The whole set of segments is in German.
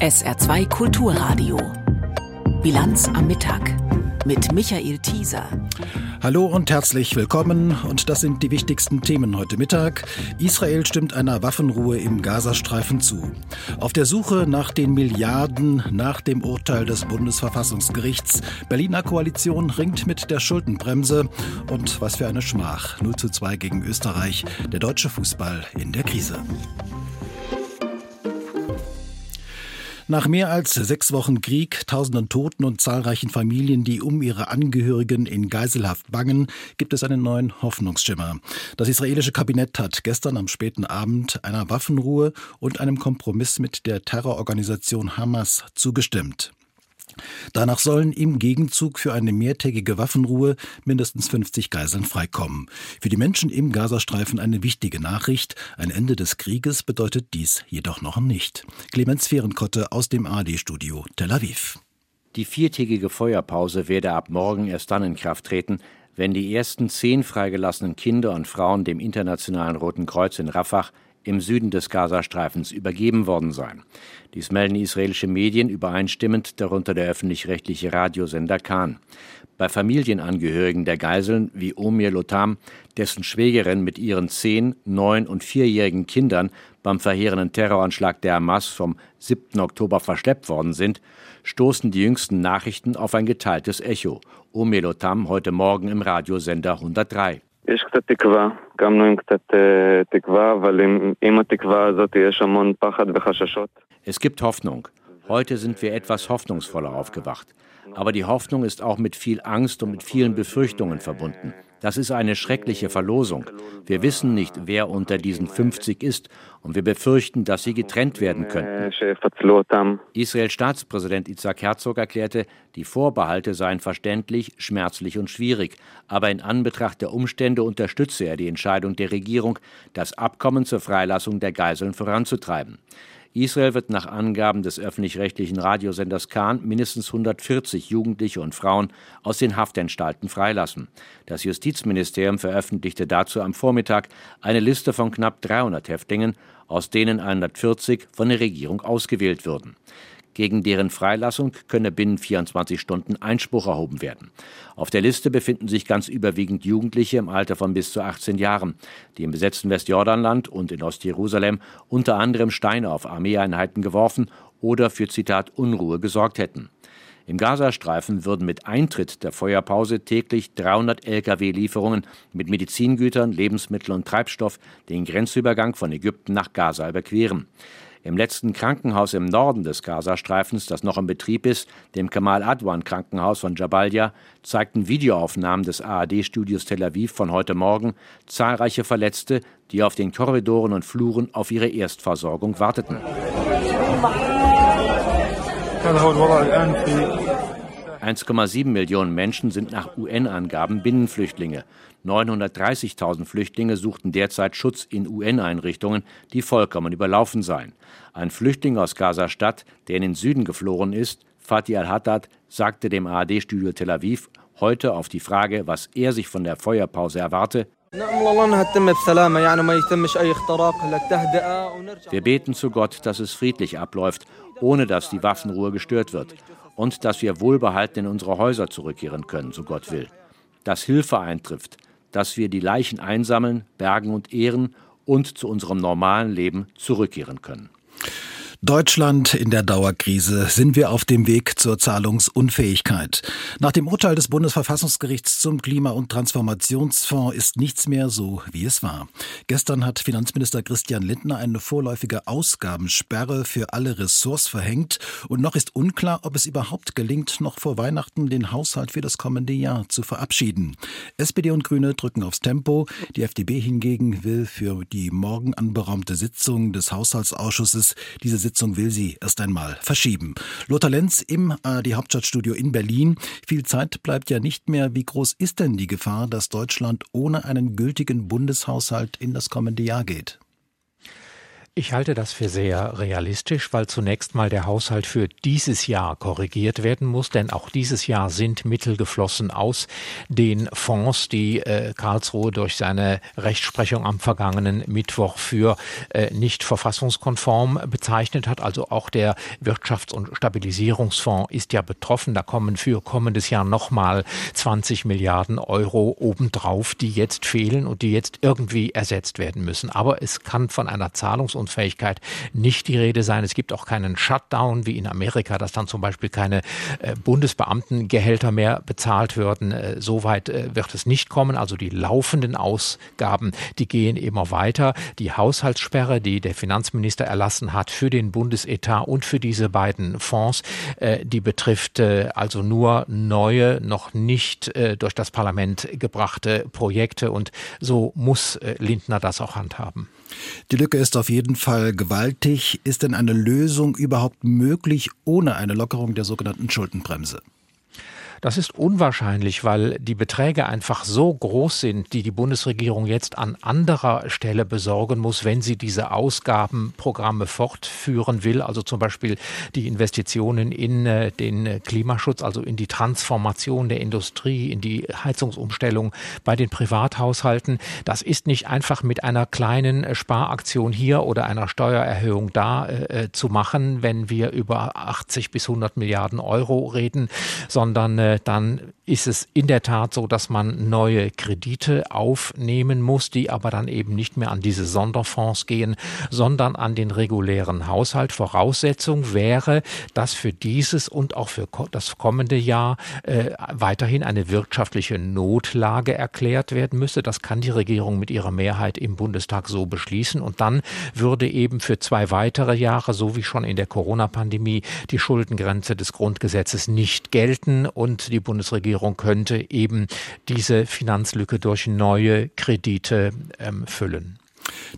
SR2 Kulturradio. Bilanz am Mittag mit Michael Thieser. Hallo und herzlich willkommen. Und das sind die wichtigsten Themen heute Mittag. Israel stimmt einer Waffenruhe im Gazastreifen zu. Auf der Suche nach den Milliarden nach dem Urteil des Bundesverfassungsgerichts. Berliner Koalition ringt mit der Schuldenbremse. Und was für eine Schmach. 0 zu 2 gegen Österreich. Der deutsche Fußball in der Krise. Nach mehr als sechs Wochen Krieg, tausenden Toten und zahlreichen Familien, die um ihre Angehörigen in Geiselhaft bangen, gibt es einen neuen Hoffnungsschimmer. Das israelische Kabinett hat gestern am späten Abend einer Waffenruhe und einem Kompromiss mit der Terrororganisation Hamas zugestimmt. Danach sollen im Gegenzug für eine mehrtägige Waffenruhe mindestens 50 Geiseln freikommen. Für die Menschen im Gazastreifen eine wichtige Nachricht. Ein Ende des Krieges bedeutet dies jedoch noch nicht. Clemens Fehrenkotte aus dem AD-Studio Tel Aviv. Die viertägige Feuerpause werde ab morgen erst dann in Kraft treten, wenn die ersten zehn freigelassenen Kinder und Frauen dem Internationalen Roten Kreuz in Rafah im Süden des Gazastreifens übergeben worden sein. Dies melden israelische Medien übereinstimmend, darunter der öffentlich-rechtliche Radiosender Khan. Bei Familienangehörigen der Geiseln wie Omir Lotam, dessen Schwägerin mit ihren zehn, neun und vierjährigen Kindern beim verheerenden Terroranschlag der Hamas vom 7. Oktober verschleppt worden sind, stoßen die jüngsten Nachrichten auf ein geteiltes Echo. Omir Lotam heute Morgen im Radiosender 103. יש קצת תקווה, קמנו עם קצת תקווה, אבל עם, עם התקווה הזאת יש המון פחד וחששות. Es gibt Hoffnung. Heute sind wir etwas hoffnungsvoller aufgewacht. Aber die Hoffnung ist auch mit viel Angst und mit vielen Befürchtungen verbunden. Das ist eine schreckliche Verlosung. Wir wissen nicht, wer unter diesen 50 ist und wir befürchten, dass sie getrennt werden könnten. Israels Staatspräsident Isaac Herzog erklärte, die Vorbehalte seien verständlich, schmerzlich und schwierig, aber in Anbetracht der Umstände unterstütze er die Entscheidung der Regierung, das Abkommen zur Freilassung der Geiseln voranzutreiben. Israel wird nach Angaben des öffentlich-rechtlichen Radiosenders Kahn mindestens 140 Jugendliche und Frauen aus den Haftanstalten freilassen. Das Justizministerium veröffentlichte dazu am Vormittag eine Liste von knapp 300 Häftlingen, aus denen 140 von der Regierung ausgewählt würden. Gegen deren Freilassung könne binnen 24 Stunden Einspruch erhoben werden. Auf der Liste befinden sich ganz überwiegend Jugendliche im Alter von bis zu 18 Jahren, die im besetzten Westjordanland und in Ostjerusalem unter anderem Steine auf Armeeeinheiten geworfen oder für Zitat Unruhe gesorgt hätten. Im Gazastreifen würden mit Eintritt der Feuerpause täglich 300 Lkw-Lieferungen mit Medizingütern, Lebensmitteln und Treibstoff den Grenzübergang von Ägypten nach Gaza überqueren. Im letzten Krankenhaus im Norden des Gazastreifens, das noch in Betrieb ist, dem Kamal Adwan Krankenhaus von Jabalia, zeigten Videoaufnahmen des ARD-Studios Tel Aviv von heute Morgen zahlreiche Verletzte, die auf den Korridoren und Fluren auf ihre Erstversorgung warteten. 1,7 Millionen Menschen sind nach UN-Angaben Binnenflüchtlinge. 930.000 Flüchtlinge suchten derzeit Schutz in UN-Einrichtungen, die vollkommen überlaufen seien. Ein Flüchtling aus Gaza-Stadt, der in den Süden geflohen ist, Fatih al-Haddad, sagte dem ARD-Studio Tel Aviv heute auf die Frage, was er sich von der Feuerpause erwarte, wir beten zu Gott, dass es friedlich abläuft, ohne dass die Waffenruhe gestört wird und dass wir wohlbehalten in unsere Häuser zurückkehren können, so Gott will. Dass Hilfe eintrifft, dass wir die Leichen einsammeln, bergen und ehren und zu unserem normalen Leben zurückkehren können. Deutschland in der Dauerkrise sind wir auf dem Weg zur Zahlungsunfähigkeit. Nach dem Urteil des Bundesverfassungsgerichts zum Klima- und Transformationsfonds ist nichts mehr so, wie es war. Gestern hat Finanzminister Christian Lindner eine vorläufige Ausgabensperre für alle Ressorts verhängt und noch ist unklar, ob es überhaupt gelingt, noch vor Weihnachten den Haushalt für das kommende Jahr zu verabschieden. SPD und Grüne drücken aufs Tempo. Die FDP hingegen will für die morgen anberaumte Sitzung des Haushaltsausschusses diese Sitzung will sie erst einmal verschieben. Lothar Lenz im ARD Hauptstadtstudio in Berlin. Viel Zeit bleibt ja nicht mehr. Wie groß ist denn die Gefahr, dass Deutschland ohne einen gültigen Bundeshaushalt in das kommende Jahr geht? Ich halte das für sehr realistisch, weil zunächst mal der Haushalt für dieses Jahr korrigiert werden muss, denn auch dieses Jahr sind Mittel geflossen aus den Fonds, die äh, Karlsruhe durch seine Rechtsprechung am vergangenen Mittwoch für äh, nicht verfassungskonform bezeichnet hat. Also auch der Wirtschafts- und Stabilisierungsfonds ist ja betroffen. Da kommen für kommendes Jahr nochmal 20 Milliarden Euro obendrauf, die jetzt fehlen und die jetzt irgendwie ersetzt werden müssen. Aber es kann von einer Zahlungs- und Leistungsfähigkeit nicht die Rede sein. Es gibt auch keinen Shutdown wie in Amerika, dass dann zum Beispiel keine äh, Bundesbeamtengehälter mehr bezahlt würden. Äh, Soweit äh, wird es nicht kommen. Also die laufenden Ausgaben, die gehen immer weiter. Die Haushaltssperre, die der Finanzminister erlassen hat für den Bundesetat und für diese beiden Fonds, äh, die betrifft äh, also nur neue, noch nicht äh, durch das Parlament gebrachte Projekte. Und so muss Lindner das auch handhaben. Die Lücke ist auf jeden Fall gewaltig. Ist denn eine Lösung überhaupt möglich ohne eine Lockerung der sogenannten Schuldenbremse? Das ist unwahrscheinlich, weil die Beträge einfach so groß sind, die die Bundesregierung jetzt an anderer Stelle besorgen muss, wenn sie diese Ausgabenprogramme fortführen will. Also zum Beispiel die Investitionen in äh, den Klimaschutz, also in die Transformation der Industrie, in die Heizungsumstellung bei den Privathaushalten. Das ist nicht einfach mit einer kleinen Sparaktion hier oder einer Steuererhöhung da äh, zu machen, wenn wir über 80 bis 100 Milliarden Euro reden, sondern äh, dann ist es in der Tat so, dass man neue Kredite aufnehmen muss, die aber dann eben nicht mehr an diese Sonderfonds gehen, sondern an den regulären Haushalt. Voraussetzung wäre, dass für dieses und auch für das kommende Jahr äh, weiterhin eine wirtschaftliche Notlage erklärt werden müsse. Das kann die Regierung mit ihrer Mehrheit im Bundestag so beschließen. Und dann würde eben für zwei weitere Jahre, so wie schon in der Corona-Pandemie, die Schuldengrenze des Grundgesetzes nicht gelten und und die Bundesregierung könnte eben diese Finanzlücke durch neue Kredite ähm, füllen.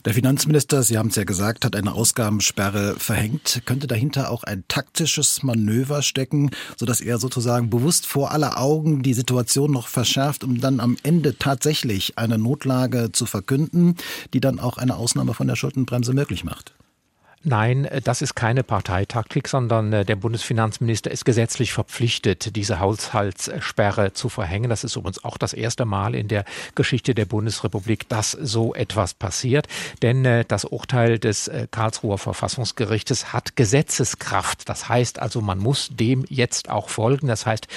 Der Finanzminister, Sie haben es ja gesagt, hat eine Ausgabensperre verhängt. Könnte dahinter auch ein taktisches Manöver stecken, sodass er sozusagen bewusst vor aller Augen die Situation noch verschärft, um dann am Ende tatsächlich eine Notlage zu verkünden, die dann auch eine Ausnahme von der Schuldenbremse möglich macht? Nein, äh, das ist keine Parteitaktik, sondern äh, der Bundesfinanzminister ist gesetzlich verpflichtet, diese Haushaltssperre zu verhängen. Das ist übrigens auch das erste Mal in der Geschichte der Bundesrepublik, dass so etwas passiert. Denn äh, das Urteil des Karlsruher Verfassungsgerichtes hat Gesetzeskraft. Das heißt also, man muss dem jetzt auch folgen. Das heißt,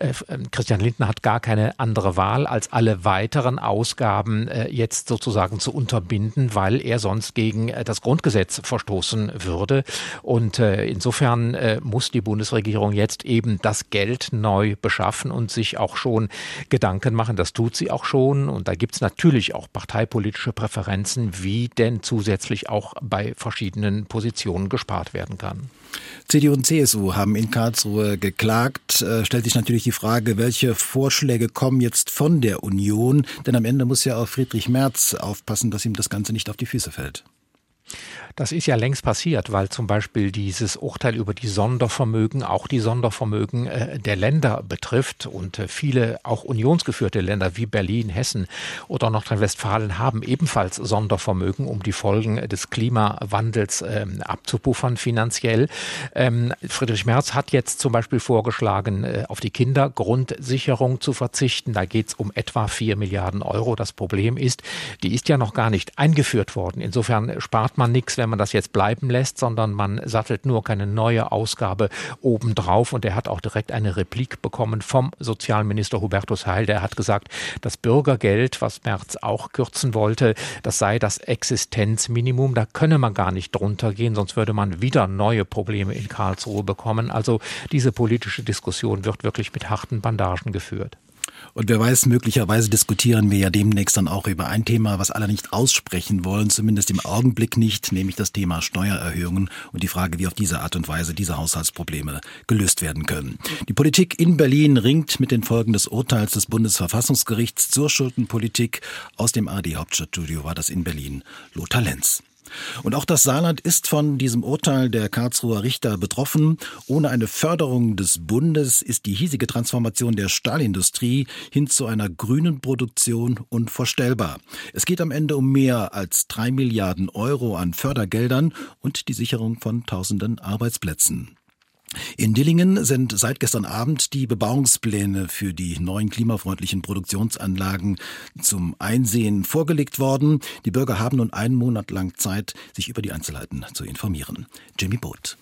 ähm, Christian Lindner hat gar keine andere Wahl, als alle weiteren Ausgaben jetzt sozusagen zu unterbinden, weil er sonst gegen das Grundgesetz verstoßen stoßen würde. Und äh, insofern äh, muss die Bundesregierung jetzt eben das Geld neu beschaffen und sich auch schon Gedanken machen. Das tut sie auch schon. Und da gibt es natürlich auch parteipolitische Präferenzen, wie denn zusätzlich auch bei verschiedenen Positionen gespart werden kann. CDU und CSU haben in Karlsruhe geklagt. Äh, stellt sich natürlich die Frage, welche Vorschläge kommen jetzt von der Union? Denn am Ende muss ja auch Friedrich Merz aufpassen, dass ihm das Ganze nicht auf die Füße fällt. Das ist ja längst passiert, weil zum Beispiel dieses Urteil über die Sondervermögen auch die Sondervermögen äh, der Länder betrifft. Und äh, viele auch unionsgeführte Länder wie Berlin, Hessen oder Nordrhein-Westfalen haben ebenfalls Sondervermögen, um die Folgen des Klimawandels ähm, abzupuffern finanziell. Ähm, Friedrich Merz hat jetzt zum Beispiel vorgeschlagen, äh, auf die Kindergrundsicherung zu verzichten. Da geht es um etwa vier Milliarden Euro. Das Problem ist, die ist ja noch gar nicht eingeführt worden. Insofern spart man nichts, wenn man das jetzt bleiben lässt, sondern man sattelt nur keine neue Ausgabe obendrauf. Und er hat auch direkt eine Replik bekommen vom Sozialminister Hubertus Heil. Der hat gesagt, das Bürgergeld, was Merz auch kürzen wollte, das sei das Existenzminimum. Da könne man gar nicht drunter gehen, sonst würde man wieder neue Probleme in Karlsruhe bekommen. Also diese politische Diskussion wird wirklich mit harten Bandagen geführt. Und wer weiß, möglicherweise diskutieren wir ja demnächst dann auch über ein Thema, was alle nicht aussprechen wollen, zumindest im Augenblick nicht, nämlich das Thema Steuererhöhungen und die Frage, wie auf diese Art und Weise diese Haushaltsprobleme gelöst werden können. Die Politik in Berlin ringt mit den Folgen des Urteils des Bundesverfassungsgerichts zur Schuldenpolitik. Aus dem AD Hauptstadtstudio war das in Berlin Lothar Lenz. Und auch das Saarland ist von diesem Urteil der Karlsruher Richter betroffen. Ohne eine Förderung des Bundes ist die hiesige Transformation der Stahlindustrie hin zu einer grünen Produktion unvorstellbar. Es geht am Ende um mehr als drei Milliarden Euro an Fördergeldern und die Sicherung von tausenden Arbeitsplätzen. In Dillingen sind seit gestern Abend die Bebauungspläne für die neuen klimafreundlichen Produktionsanlagen zum Einsehen vorgelegt worden. Die Bürger haben nun einen Monat lang Zeit, sich über die Einzelheiten zu informieren. Jimmy Boot.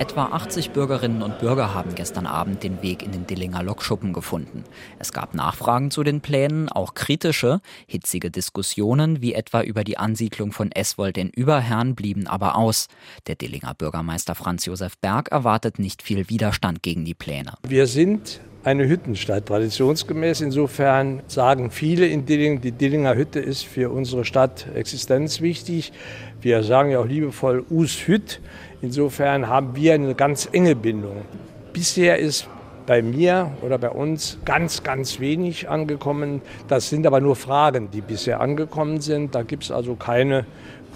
Etwa 80 Bürgerinnen und Bürger haben gestern Abend den Weg in den Dillinger Lokschuppen gefunden. Es gab Nachfragen zu den Plänen, auch kritische. Hitzige Diskussionen, wie etwa über die Ansiedlung von Eswold in Überherrn, blieben aber aus. Der Dillinger Bürgermeister Franz Josef Berg erwartet nicht viel Widerstand gegen die Pläne. Wir sind eine Hüttenstadt, traditionsgemäß. Insofern sagen viele in Dillingen, die Dillinger Hütte ist für unsere Stadt existenzwichtig. Wir sagen ja auch liebevoll Us Hütt. Insofern haben wir eine ganz enge Bindung. Bisher ist bei mir oder bei uns ganz, ganz wenig angekommen. Das sind aber nur Fragen, die bisher angekommen sind. Da gibt es also keine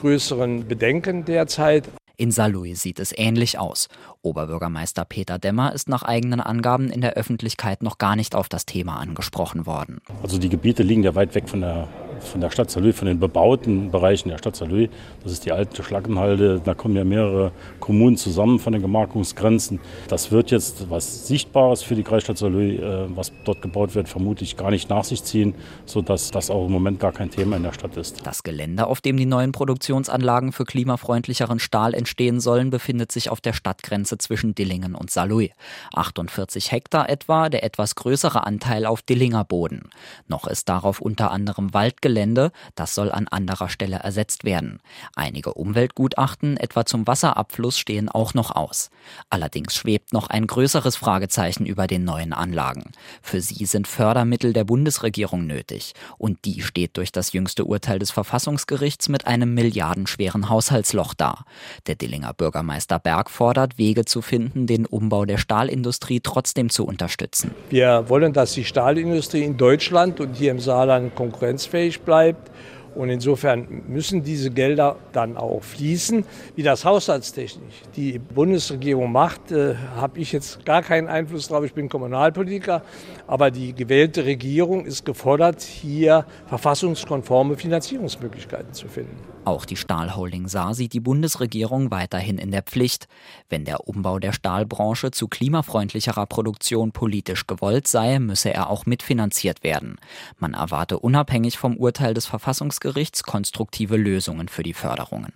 größeren Bedenken derzeit. In Saarlouis sieht es ähnlich aus. Oberbürgermeister Peter Demmer ist nach eigenen Angaben in der Öffentlichkeit noch gar nicht auf das Thema angesprochen worden. Also die Gebiete liegen ja weit weg von der von der Stadt Saarlouis, von den bebauten Bereichen der Stadt Saarlouis. Das ist die alte Schlackenhalde. Da kommen ja mehrere Kommunen zusammen von den Gemarkungsgrenzen. Das wird jetzt was Sichtbares für die Kreisstadt Saarlouis, äh, was dort gebaut wird, vermutlich gar nicht nach sich ziehen, sodass das auch im Moment gar kein Thema in der Stadt ist. Das Gelände, auf dem die neuen Produktionsanlagen für klimafreundlicheren Stahl entstehen sollen, befindet sich auf der Stadtgrenze zwischen Dillingen und Saarlouis. 48 Hektar etwa, der etwas größere Anteil auf Dillinger Boden. Noch ist darauf unter anderem Waldgelände Gelände, das soll an anderer Stelle ersetzt werden. Einige Umweltgutachten, etwa zum Wasserabfluss, stehen auch noch aus. Allerdings schwebt noch ein größeres Fragezeichen über den neuen Anlagen. Für sie sind Fördermittel der Bundesregierung nötig. Und die steht durch das jüngste Urteil des Verfassungsgerichts mit einem milliardenschweren Haushaltsloch da. Der Dillinger Bürgermeister Berg fordert, Wege zu finden, den Umbau der Stahlindustrie trotzdem zu unterstützen. Wir wollen, dass die Stahlindustrie in Deutschland und hier im Saarland konkurrenzfähig bleibt. Und insofern müssen diese Gelder dann auch fließen. Wie das haushaltstechnisch die Bundesregierung macht, äh, habe ich jetzt gar keinen Einfluss drauf. Ich bin Kommunalpolitiker. Aber die gewählte Regierung ist gefordert, hier verfassungskonforme Finanzierungsmöglichkeiten zu finden. Auch die Stahlholding Saar sieht die Bundesregierung weiterhin in der Pflicht. Wenn der Umbau der Stahlbranche zu klimafreundlicherer Produktion politisch gewollt sei, müsse er auch mitfinanziert werden. Man erwarte unabhängig vom Urteil des Verfassungsgerichts konstruktive Lösungen für die Förderungen.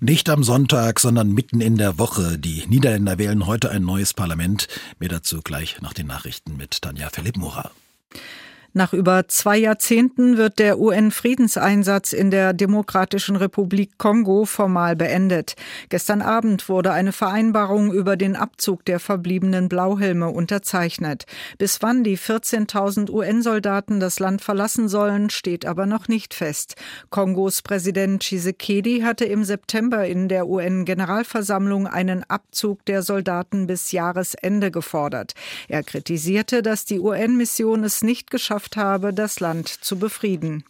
Nicht am Sonntag, sondern mitten in der Woche. Die Niederländer wählen heute ein neues Parlament. Mehr dazu gleich nach den Nachrichten mit Tanja Philipp Mura. Nach über zwei Jahrzehnten wird der UN-Friedenseinsatz in der Demokratischen Republik Kongo formal beendet. Gestern Abend wurde eine Vereinbarung über den Abzug der verbliebenen Blauhelme unterzeichnet. Bis wann die 14.000 UN-Soldaten das Land verlassen sollen, steht aber noch nicht fest. Kongos Präsident Tshisekedi hatte im September in der UN-Generalversammlung einen Abzug der Soldaten bis Jahresende gefordert. Er kritisierte, dass die UN-Mission es nicht geschafft geschafft habe, das Land zu befrieden.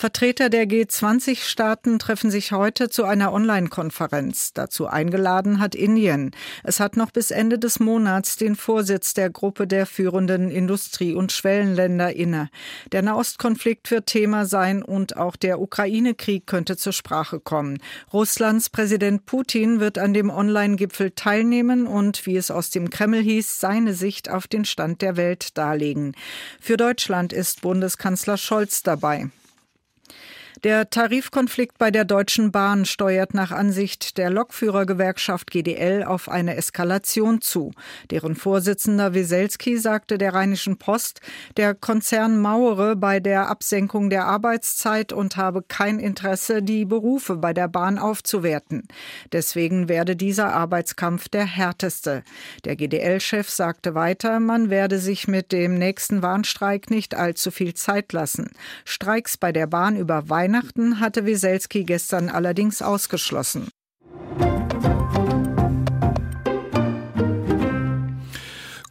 Vertreter der G20-Staaten treffen sich heute zu einer Online-Konferenz. Dazu eingeladen hat Indien. Es hat noch bis Ende des Monats den Vorsitz der Gruppe der führenden Industrie- und Schwellenländer inne. Der Nahostkonflikt wird Thema sein und auch der Ukraine-Krieg könnte zur Sprache kommen. Russlands Präsident Putin wird an dem Online-Gipfel teilnehmen und, wie es aus dem Kreml hieß, seine Sicht auf den Stand der Welt darlegen. Für Deutschland ist Bundeskanzler Scholz dabei. Der Tarifkonflikt bei der Deutschen Bahn steuert nach Ansicht der Lokführergewerkschaft GDL auf eine Eskalation zu. Deren Vorsitzender Wieselski sagte der Rheinischen Post, der Konzern mauere bei der Absenkung der Arbeitszeit und habe kein Interesse, die Berufe bei der Bahn aufzuwerten. Deswegen werde dieser Arbeitskampf der härteste. Der GDL-Chef sagte weiter, man werde sich mit dem nächsten Warnstreik nicht allzu viel Zeit lassen. Streiks bei der Bahn über Weihnachten Weihnachten hatte Wieselski gestern allerdings ausgeschlossen.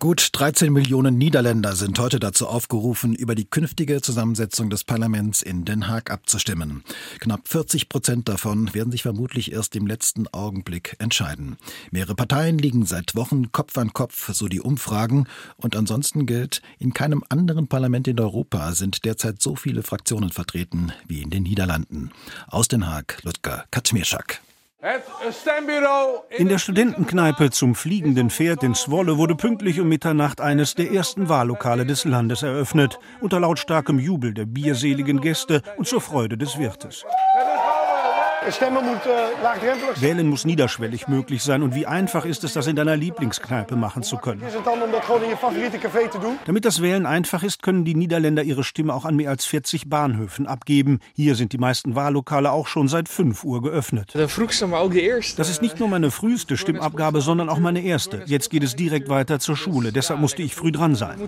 Gut 13 Millionen Niederländer sind heute dazu aufgerufen, über die künftige Zusammensetzung des Parlaments in Den Haag abzustimmen. Knapp 40 Prozent davon werden sich vermutlich erst im letzten Augenblick entscheiden. Mehrere Parteien liegen seit Wochen Kopf an Kopf, so die Umfragen. Und ansonsten gilt, in keinem anderen Parlament in Europa sind derzeit so viele Fraktionen vertreten wie in den Niederlanden. Aus Den Haag, Ludger Kaczmirczak. In der Studentenkneipe zum fliegenden Pferd in Zwolle wurde pünktlich um Mitternacht eines der ersten Wahllokale des Landes eröffnet, unter lautstarkem Jubel der bierseligen Gäste und zur Freude des Wirtes. Eh, Wählen muss niederschwellig möglich sein. Und wie einfach ist es, das in deiner Lieblingskneipe machen zu können? Damit das Wählen einfach ist, können die Niederländer ihre Stimme auch an mehr als 40 Bahnhöfen abgeben. Hier sind die meisten Wahllokale auch schon seit 5 Uhr geöffnet. Das ist nicht nur meine früheste Stimmabgabe, sondern auch meine erste. Jetzt geht es direkt weiter zur Schule. Deshalb musste ich früh dran sein.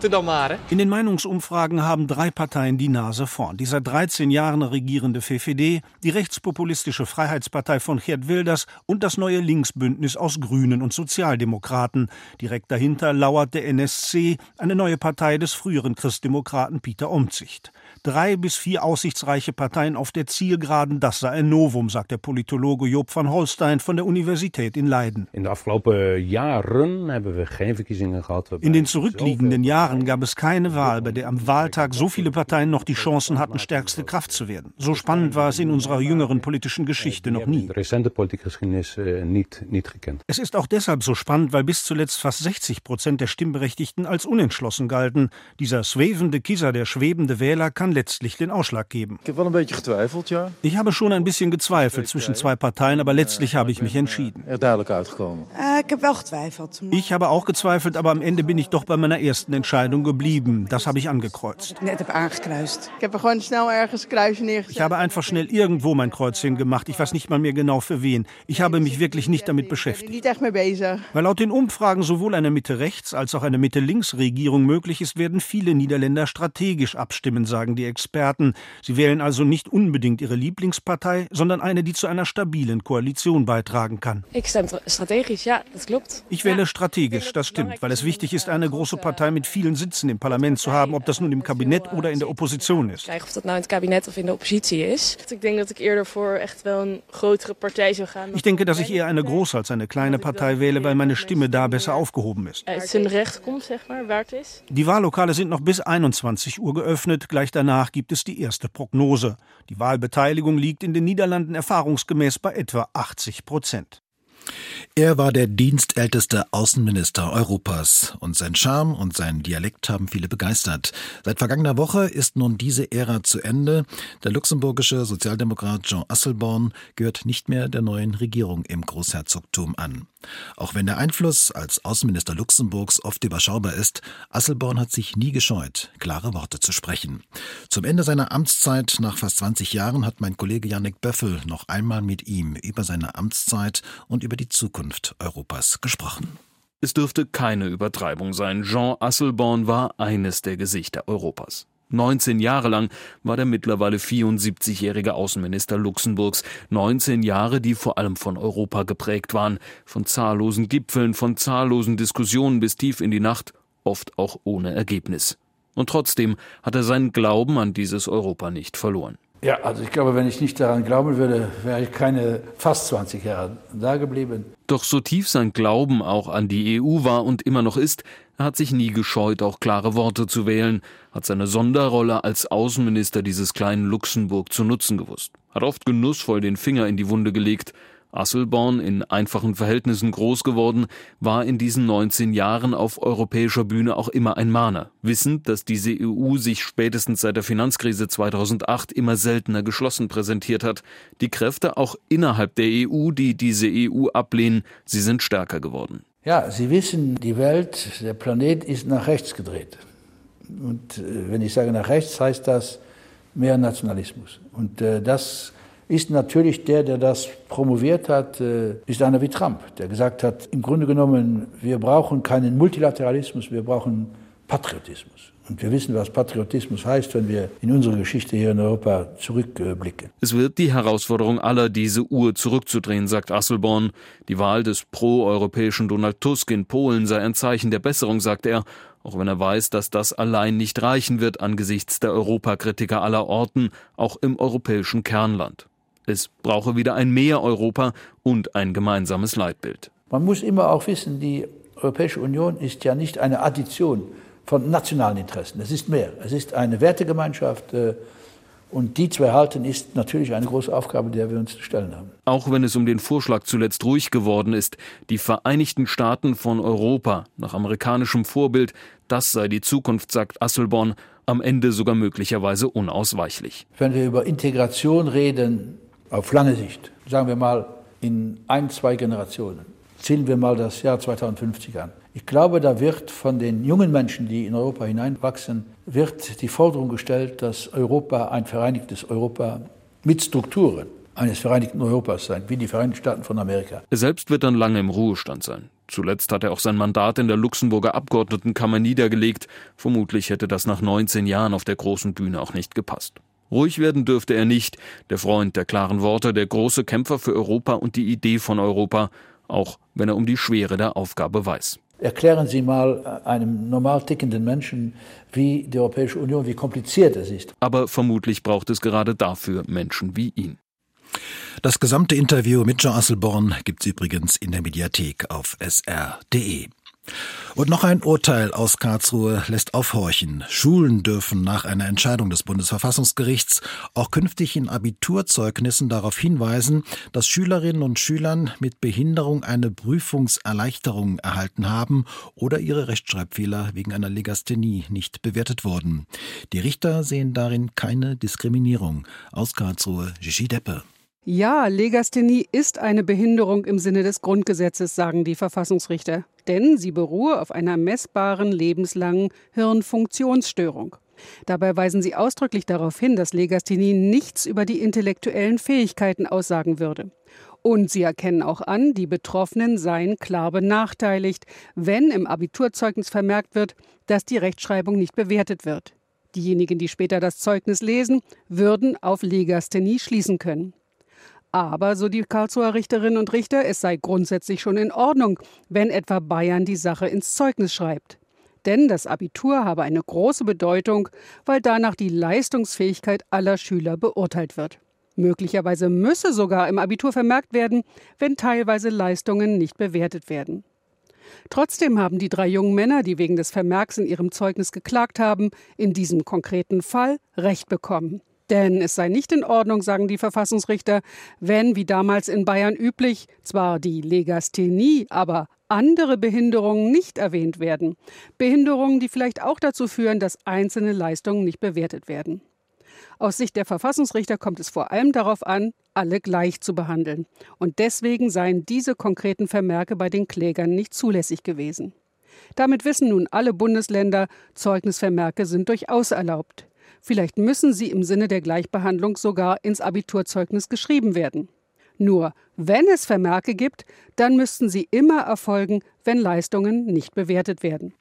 In den Meinungsumfragen haben drei Parteien die Nase vorn. Die seit 13 Jahren regierende VVD, die rechtspopulistische Freiheitspartei von Gerd Wilders und das neue Linksbündnis aus Grünen und Sozialdemokraten. Direkt dahinter lauert der NSC, eine neue Partei des früheren Christdemokraten Peter Omtzigt. Drei bis vier aussichtsreiche Parteien auf der Zielgeraden, das sei ein Novum, sagt der Politologe Job van Holstein von der Universität in Leiden. In de afgelopen jaren hebben we geen verkiezingen gehad. In den zurückliegenden Jahren gab es keine Wahl, bei der am Wahltag so viele Parteien noch die Chancen hatten, stärkste Kraft zu werden. So spannend war es in unserer jüngeren politischen Geschichte noch nie. Gekend. Es ist auch deshalb so spannend, weil bis zuletzt fast 60 Prozent der Stimmberechtigten als unentschlossen galten. Dieser swevende Kieser, der schwebende Wähler, kann letztlich den Ausschlag geben. Ich habe schon ein bisschen gezweifelt zwischen zwei Parteien, aber letztlich habe ich mich entschieden. Heb wel getwijfeld. Ich habe auch gezweifelt, aber am Ende bin ich doch bei meiner ersten Entscheidung geblieben. Das habe ich angekreuzt. Ich habe einfach schnell irgendwo mein Kreuzchen gemacht. Ich weiß nicht mal mehr genau für wen. Ich habe mich wirklich nicht damit beschäftigt. Weil laut den Umfragen sowohl eine Mitte-Rechts- als auch eine Mitte-Links-Regierung möglich ist, werden viele Niederländer strategisch abstimmen, sagen die Experten. Sie wählen also nicht unbedingt ihre Lieblingspartei, sondern eine, die zu einer stabilen Koalition beitragen kann. Ik stem strategisch, ja, dat klopt. Ich wähle strategisch, das stimmt, weil es wichtig ist, eine große Partei mit vielen Sitzen im Parlament zu haben, ob das nun im Kabinett oder in der Opposition ist. Krijgen of dat nou in het kabinet of in de oppositie is. Ik denk dat ik eerder voor echt wel een grotere partij zou gaan. Ich denke, dass ich eher eine große als eine kleine Partei wähle, weil meine Stimme da besser aufgehoben ist. Die Wahllokale sind noch bis 21 Uhr geöffnet. Gleich danach gibt es die erste Prognose. Die Wahlbeteiligung liegt in den Niederlanden erfahrungsgemäß bei etwa 80 Prozent. Er war der dienstälteste Außenminister Europas und sein Charme und sein Dialekt haben viele begeistert. Seit vergangener Woche ist nun diese Ära zu Ende. Der luxemburgische Sozialdemokrat Jean Asselborn gehört nicht mehr der neuen Regierung im Großherzogtum an. Auch wenn der Einfluss als Außenminister Luxemburgs oft überschaubar ist, Asselborn hat sich nie gescheut, klare Worte zu sprechen. Zum Ende seiner Amtszeit nach fast 20 Jahren hat mein Kollege Yannick Böffel noch einmal mit ihm über seine Amtszeit und über die Zukunft Europas gesprochen. Es dürfte keine Übertreibung sein. Jean Asselborn war eines der Gesichter Europas. 19 Jahre lang war der mittlerweile 74-jährige Außenminister Luxemburgs. 19 Jahre, die vor allem von Europa geprägt waren. Von zahllosen Gipfeln, von zahllosen Diskussionen bis tief in die Nacht, oft auch ohne Ergebnis. Und trotzdem hat er seinen Glauben an dieses Europa nicht verloren. Ja, also ich glaube, wenn ich nicht daran glauben würde, wäre ich keine fast 20 Jahre da geblieben. Doch so tief sein Glauben auch an die EU war und immer noch ist, er hat sich nie gescheut, auch klare Worte zu wählen, hat seine Sonderrolle als Außenminister dieses kleinen Luxemburg zu nutzen gewusst, hat oft genussvoll den Finger in die Wunde gelegt. Asselborn, in einfachen Verhältnissen groß geworden, war in diesen 19 Jahren auf europäischer Bühne auch immer ein Mahner, wissend, dass diese EU sich spätestens seit der Finanzkrise 2008 immer seltener geschlossen präsentiert hat. Die Kräfte auch innerhalb der EU, die diese EU ablehnen, sie sind stärker geworden. Ja, Sie wissen, die Welt, der Planet ist nach rechts gedreht. Und äh, wenn ich sage nach rechts, heißt das mehr Nationalismus. Und äh, das ist natürlich der, der das promoviert hat, äh, ist einer wie Trump, der gesagt hat, im Grunde genommen, wir brauchen keinen Multilateralismus, wir brauchen Patriotismus. Und wir wissen, was Patriotismus heißt, wenn wir in unsere Geschichte hier in Europa zurückblicken. Es wird die Herausforderung aller, diese Uhr zurückzudrehen, sagt Asselborn. Die Wahl des pro-europäischen Donald Tusk in Polen sei ein Zeichen der Besserung, sagt er, auch wenn er weiß, dass das allein nicht reichen wird angesichts der Europakritiker aller Orten, auch im europäischen Kernland. Es brauche wieder ein Mehr Europa und ein gemeinsames Leitbild. Man muss immer auch wissen, die Europäische Union ist ja nicht eine Addition von nationalen Interessen. Es ist mehr. Es ist eine Wertegemeinschaft. Äh, und die zu erhalten, ist natürlich eine große Aufgabe, der wir uns zu stellen haben. Auch wenn es um den Vorschlag zuletzt ruhig geworden ist, die Vereinigten Staaten von Europa nach amerikanischem Vorbild, das sei die Zukunft, sagt Asselborn, am Ende sogar möglicherweise unausweichlich. Wenn wir über Integration reden, auf lange Sicht, sagen wir mal in ein, zwei Generationen, ziehen wir mal das Jahr 2050 an. Ich glaube, da wird von den jungen Menschen, die in Europa hineinwachsen, wird die Forderung gestellt, dass Europa ein vereinigtes Europa mit Strukturen eines vereinigten Europas sein, wie die Vereinigten Staaten von Amerika. Er selbst wird dann lange im Ruhestand sein. Zuletzt hat er auch sein Mandat in der Luxemburger Abgeordnetenkammer niedergelegt. Vermutlich hätte das nach 19 Jahren auf der großen Bühne auch nicht gepasst. Ruhig werden dürfte er nicht, der Freund der klaren Worte, der große Kämpfer für Europa und die Idee von Europa, auch wenn er um die Schwere der Aufgabe weiß. Erklären Sie mal einem normal tickenden Menschen, wie die Europäische Union, wie kompliziert es ist. Aber vermutlich braucht es gerade dafür Menschen wie ihn. Das gesamte Interview mit Jean Asselborn gibt es übrigens in der Mediathek auf sr.de. Und noch ein Urteil aus Karlsruhe lässt aufhorchen. Schulen dürfen nach einer Entscheidung des Bundesverfassungsgerichts auch künftig in Abiturzeugnissen darauf hinweisen, dass Schülerinnen und Schülern mit Behinderung eine Prüfungserleichterung erhalten haben oder ihre Rechtschreibfehler wegen einer Legasthenie nicht bewertet wurden. Die Richter sehen darin keine Diskriminierung. Aus Karlsruhe, Gigi Deppe. Ja, Legasthenie ist eine Behinderung im Sinne des Grundgesetzes, sagen die Verfassungsrichter. Denn sie beruhe auf einer messbaren lebenslangen Hirnfunktionsstörung. Dabei weisen sie ausdrücklich darauf hin, dass Legasthenie nichts über die intellektuellen Fähigkeiten aussagen würde. Und sie erkennen auch an, die Betroffenen seien klar benachteiligt, wenn im Abiturzeugnis vermerkt wird, dass die Rechtschreibung nicht bewertet wird. Diejenigen, die später das Zeugnis lesen, würden auf Legasthenie schließen können. Aber, so die Karlsruher Richterinnen und Richter, es sei grundsätzlich schon in Ordnung, wenn etwa Bayern die Sache ins Zeugnis schreibt. Denn das Abitur habe eine große Bedeutung, weil danach die Leistungsfähigkeit aller Schüler beurteilt wird. Möglicherweise müsse sogar im Abitur vermerkt werden, wenn teilweise Leistungen nicht bewertet werden. Trotzdem haben die drei jungen Männer, die wegen des Vermerks in ihrem Zeugnis geklagt haben, in diesem konkreten Fall Recht bekommen. Denn es sei nicht in Ordnung, sagen die Verfassungsrichter, wenn, wie damals in Bayern üblich, zwar die Legasthenie, aber andere Behinderungen nicht erwähnt werden. Behinderungen, die vielleicht auch dazu führen, dass einzelne Leistungen nicht bewertet werden. Aus Sicht der Verfassungsrichter kommt es vor allem darauf an, alle gleich zu behandeln. Und deswegen seien diese konkreten Vermerke bei den Klägern nicht zulässig gewesen. Damit wissen nun alle Bundesländer, Zeugnisvermerke sind durchaus erlaubt. Vielleicht müssen sie im Sinne der Gleichbehandlung sogar ins Abiturzeugnis geschrieben werden. Nur wenn es Vermerke gibt, dann müssten sie immer erfolgen, wenn Leistungen nicht bewertet werden.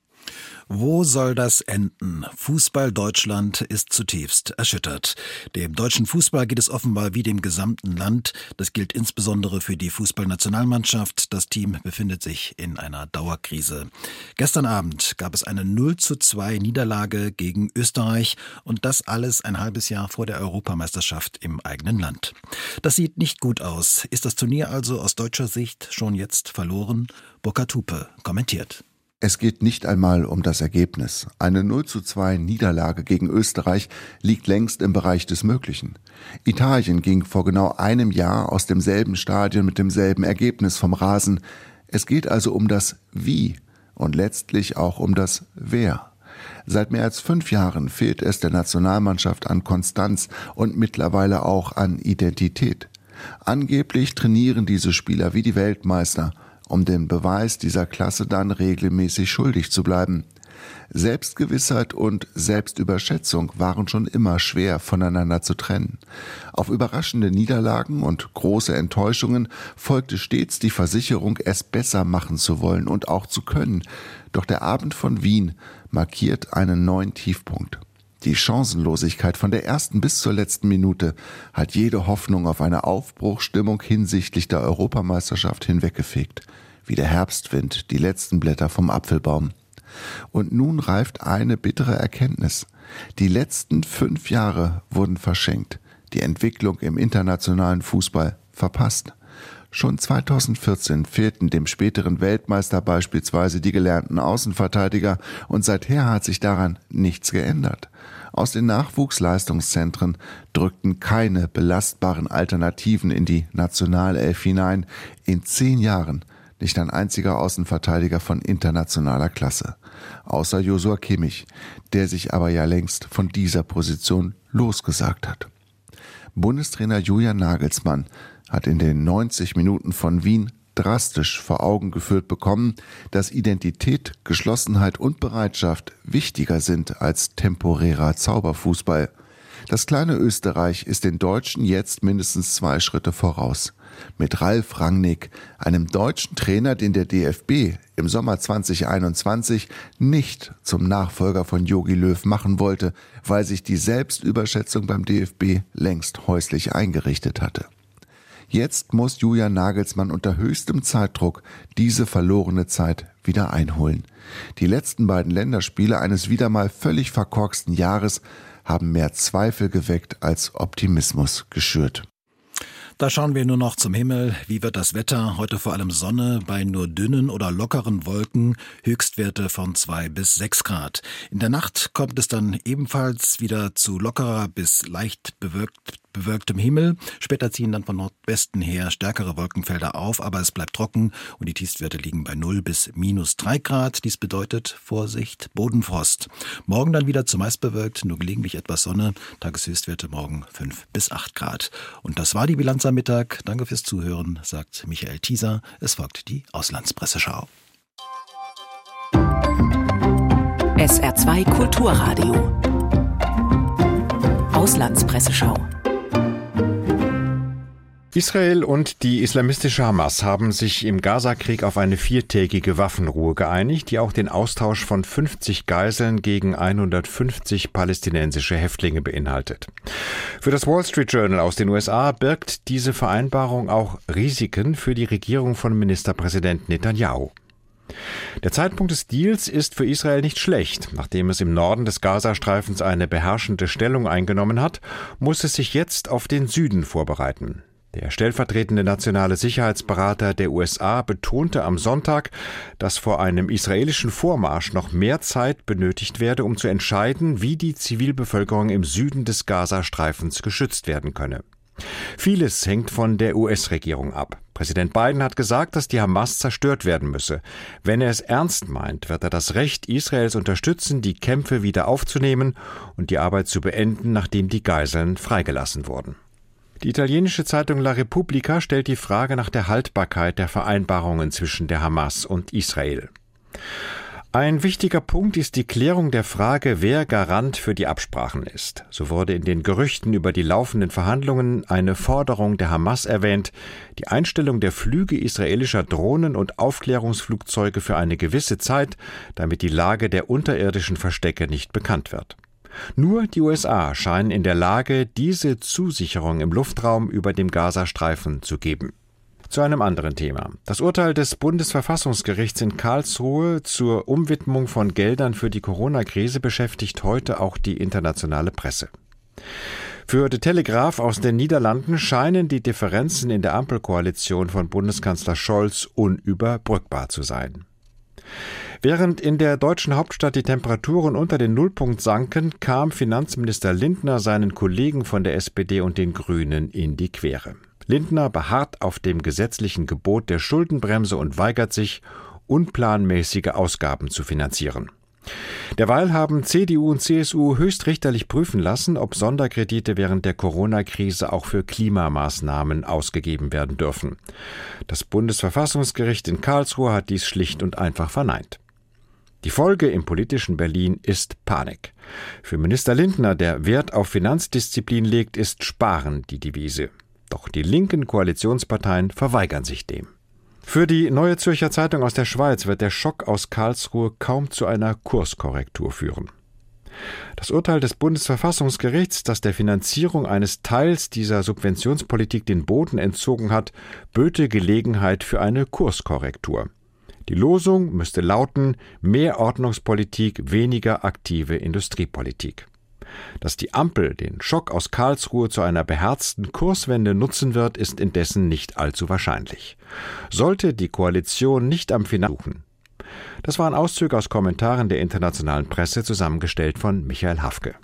Wo soll das enden? Fußball Deutschland ist zutiefst erschüttert. Dem deutschen Fußball geht es offenbar wie dem gesamten Land. Das gilt insbesondere für die Fußballnationalmannschaft. Das Team befindet sich in einer Dauerkrise. Gestern Abend gab es eine 0 zu 2 Niederlage gegen Österreich und das alles ein halbes Jahr vor der Europameisterschaft im eigenen Land. Das sieht nicht gut aus. Ist das Turnier also aus deutscher Sicht schon jetzt verloren? Burkhard Hupe kommentiert. Es geht nicht einmal um das Ergebnis. Eine 0 zu 2 Niederlage gegen Österreich liegt längst im Bereich des Möglichen. Italien ging vor genau einem Jahr aus demselben Stadion mit demselben Ergebnis vom Rasen. Es geht also um das Wie und letztlich auch um das Wer. Seit mehr als fünf Jahren fehlt es der Nationalmannschaft an Konstanz und mittlerweile auch an Identität. Angeblich trainieren diese Spieler wie die Weltmeister – um den Beweis dieser Klasse dann regelmäßig schuldig zu bleiben. Selbstgewissheit und Selbstüberschätzung waren schon immer schwer voneinander zu trennen. Auf überraschende Niederlagen und große Enttäuschungen folgte stets die Versicherung, es besser machen zu wollen und auch zu können. Doch der Abend von Wien markiert einen neuen Tiefpunkt. Die Chancenlosigkeit von der ersten bis zur letzten Minute hat jede Hoffnung auf eine Aufbruchstimmung hinsichtlich der Europameisterschaft hinweggefegt. Wie der Herbstwind die letzten Blätter vom Apfelbaum. Und nun reift eine bittere Erkenntnis. Die letzten fünf Jahre wurden verschenkt, die Entwicklung im internationalen Fußball verpasst. Schon 2014 fehlten dem späteren Weltmeister beispielsweise die gelernten Außenverteidiger und seither hat sich daran nichts geändert. Aus den Nachwuchsleistungszentren drückten keine belastbaren Alternativen in die Nationalelf hinein. In zehn Jahren nicht ein einziger Außenverteidiger von internationaler Klasse. Außer Josua Kimmich, der sich aber ja längst von dieser Position losgesagt hat. Bundestrainer Julian Nagelsmann hat in den 90 Minuten von Wien drastisch vor Augen geführt bekommen, dass Identität, Geschlossenheit und Bereitschaft wichtiger sind als temporärer Zauberfußball. Das kleine Österreich ist den Deutschen jetzt mindestens zwei Schritte voraus. Mit Ralf Rangnick, einem deutschen Trainer, den der DFB im Sommer 2021 nicht zum Nachfolger von Jogi Löw machen wollte, weil sich die Selbstüberschätzung beim DFB längst häuslich eingerichtet hatte. Jetzt muss Julian Nagelsmann unter höchstem Zeitdruck diese verlorene Zeit wieder einholen. Die letzten beiden Länderspiele eines wieder mal völlig verkorksten Jahres haben mehr Zweifel geweckt als Optimismus geschürt. Da schauen wir nur noch zum Himmel. Wie wird das Wetter? Heute vor allem Sonne bei nur dünnen oder lockeren Wolken, Höchstwerte von zwei bis sechs Grad. In der Nacht kommt es dann ebenfalls wieder zu lockerer bis leicht bewölkt, bewölktem Himmel. Später ziehen dann von Nordwesten her stärkere Wolkenfelder auf, aber es bleibt trocken und die Tiefstwerte liegen bei 0 bis minus 3 Grad. Dies bedeutet Vorsicht, Bodenfrost. Morgen dann wieder zumeist bewölkt, nur gelegentlich etwas Sonne. Tageshöchstwerte morgen 5 bis 8 Grad. Und das war die Bilanz am Mittag. Danke fürs Zuhören, sagt Michael Thieser. Es folgt die Auslandspresseschau. SR2 Kulturradio. Auslandspresseschau. Israel und die islamistische Hamas haben sich im Gaza-Krieg auf eine viertägige Waffenruhe geeinigt, die auch den Austausch von 50 Geiseln gegen 150 palästinensische Häftlinge beinhaltet. Für das Wall Street Journal aus den USA birgt diese Vereinbarung auch Risiken für die Regierung von Ministerpräsident Netanyahu. Der Zeitpunkt des Deals ist für Israel nicht schlecht. Nachdem es im Norden des Gazastreifens eine beherrschende Stellung eingenommen hat, muss es sich jetzt auf den Süden vorbereiten. Der stellvertretende nationale Sicherheitsberater der USA betonte am Sonntag, dass vor einem israelischen Vormarsch noch mehr Zeit benötigt werde, um zu entscheiden, wie die Zivilbevölkerung im Süden des Gazastreifens geschützt werden könne. Vieles hängt von der US-Regierung ab. Präsident Biden hat gesagt, dass die Hamas zerstört werden müsse. Wenn er es ernst meint, wird er das Recht Israels unterstützen, die Kämpfe wieder aufzunehmen und die Arbeit zu beenden, nachdem die Geiseln freigelassen wurden. Die italienische Zeitung La Repubblica stellt die Frage nach der Haltbarkeit der Vereinbarungen zwischen der Hamas und Israel. Ein wichtiger Punkt ist die Klärung der Frage, wer Garant für die Absprachen ist. So wurde in den Gerüchten über die laufenden Verhandlungen eine Forderung der Hamas erwähnt, die Einstellung der Flüge israelischer Drohnen und Aufklärungsflugzeuge für eine gewisse Zeit, damit die Lage der unterirdischen Verstecke nicht bekannt wird. Nur die USA scheinen in der Lage, diese Zusicherung im Luftraum über dem Gazastreifen zu geben. Zu einem anderen Thema. Das Urteil des Bundesverfassungsgerichts in Karlsruhe zur Umwidmung von Geldern für die Corona-Krise beschäftigt heute auch die internationale Presse. Für The Telegraph aus den Niederlanden scheinen die Differenzen in der Ampelkoalition von Bundeskanzler Scholz unüberbrückbar zu sein. Während in der deutschen Hauptstadt die Temperaturen unter den Nullpunkt sanken, kam Finanzminister Lindner seinen Kollegen von der SPD und den Grünen in die Quere. Lindner beharrt auf dem gesetzlichen Gebot der Schuldenbremse und weigert sich, unplanmäßige Ausgaben zu finanzieren. Derweil haben CDU und CSU höchstrichterlich prüfen lassen, ob Sonderkredite während der Corona-Krise auch für Klimamaßnahmen ausgegeben werden dürfen. Das Bundesverfassungsgericht in Karlsruhe hat dies schlicht und einfach verneint. Die Folge im politischen Berlin ist Panik. Für Minister Lindner, der Wert auf Finanzdisziplin legt, ist Sparen die Devise. Doch die linken Koalitionsparteien verweigern sich dem. Für die Neue Zürcher Zeitung aus der Schweiz wird der Schock aus Karlsruhe kaum zu einer Kurskorrektur führen. Das Urteil des Bundesverfassungsgerichts, das der Finanzierung eines Teils dieser Subventionspolitik den Boden entzogen hat, böte Gelegenheit für eine Kurskorrektur. Die Losung müsste lauten mehr Ordnungspolitik, weniger aktive Industriepolitik. Dass die Ampel den Schock aus Karlsruhe zu einer beherzten Kurswende nutzen wird, ist indessen nicht allzu wahrscheinlich. Sollte die Koalition nicht am Finale suchen. Das waren Auszüge aus Kommentaren der internationalen Presse, zusammengestellt von Michael Hafke.